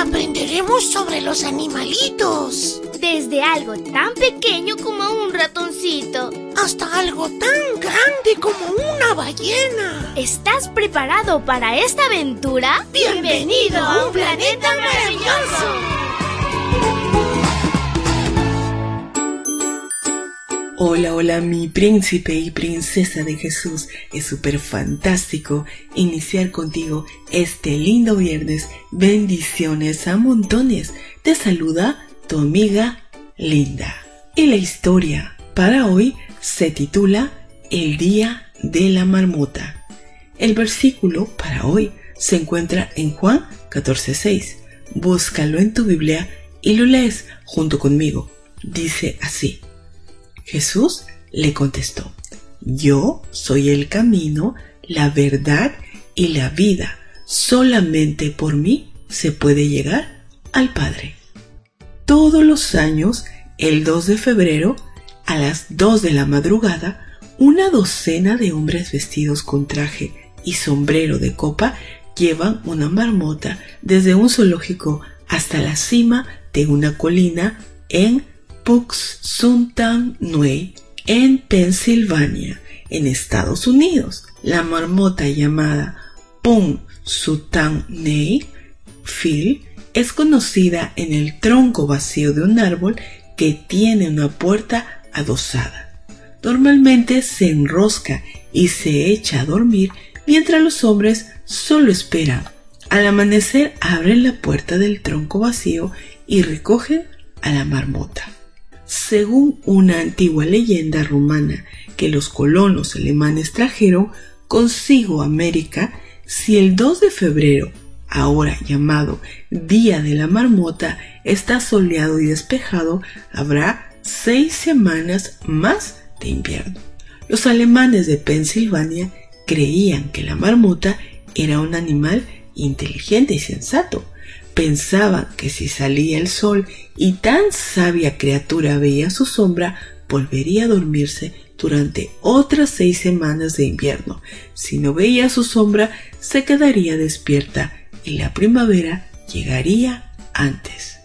aprenderemos sobre los animalitos. Desde algo tan pequeño como un ratoncito. Hasta algo tan grande como una ballena. ¿Estás preparado para esta aventura? Bienvenido a un planeta Hola, hola, mi príncipe y princesa de Jesús. Es súper fantástico iniciar contigo este lindo viernes. Bendiciones a montones. Te saluda tu amiga Linda. Y la historia para hoy se titula El Día de la Marmota. El versículo para hoy se encuentra en Juan 14:6. Búscalo en tu Biblia y lo lees junto conmigo. Dice así. Jesús le contestó, Yo soy el camino, la verdad y la vida. Solamente por mí se puede llegar al Padre. Todos los años, el 2 de febrero, a las 2 de la madrugada, una docena de hombres vestidos con traje y sombrero de copa llevan una marmota desde un zoológico hasta la cima de una colina en Puxuntan-Nui, en Pensilvania, en Estados Unidos. La marmota llamada Nei Phil es conocida en el tronco vacío de un árbol que tiene una puerta adosada. Normalmente se enrosca y se echa a dormir mientras los hombres solo esperan. Al amanecer abren la puerta del tronco vacío y recogen a la marmota. Según una antigua leyenda romana que los colonos alemanes trajeron consigo a América, si el 2 de febrero, ahora llamado Día de la Marmota, está soleado y despejado, habrá seis semanas más de invierno. Los alemanes de Pensilvania creían que la marmota era un animal inteligente y sensato, pensaban que si salía el sol y tan sabia criatura veía su sombra, volvería a dormirse durante otras seis semanas de invierno. Si no veía su sombra, se quedaría despierta y la primavera llegaría antes.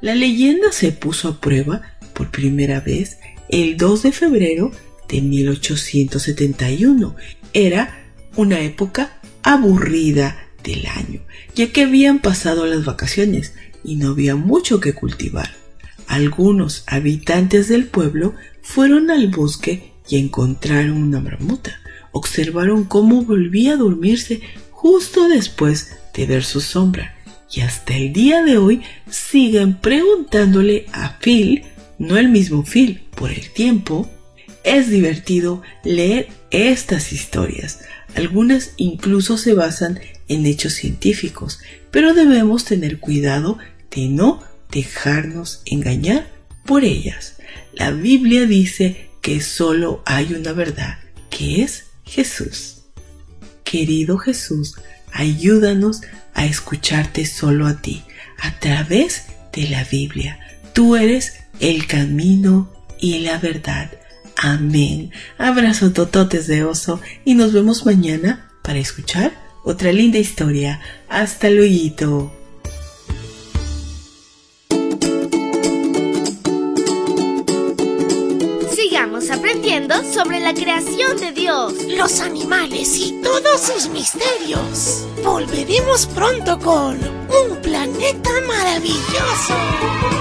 La leyenda se puso a prueba por primera vez el 2 de febrero de 1871. Era una época aburrida del año, ya que habían pasado las vacaciones y no había mucho que cultivar. Algunos habitantes del pueblo fueron al bosque y encontraron una marmota. Observaron cómo volvía a dormirse justo después de ver su sombra y hasta el día de hoy siguen preguntándole a Phil, no el mismo Phil, por el tiempo. Es divertido leer estas historias. Algunas incluso se basan en hechos científicos, pero debemos tener cuidado de no dejarnos engañar por ellas. La Biblia dice que solo hay una verdad, que es Jesús. Querido Jesús, ayúdanos a escucharte solo a ti, a través de la Biblia. Tú eres el camino y la verdad. Amén. Abrazo tototes de oso y nos vemos mañana para escuchar otra linda historia. Hasta luego. Sigamos aprendiendo sobre la creación de Dios, los animales y todos sus misterios. Volveremos pronto con un planeta maravilloso.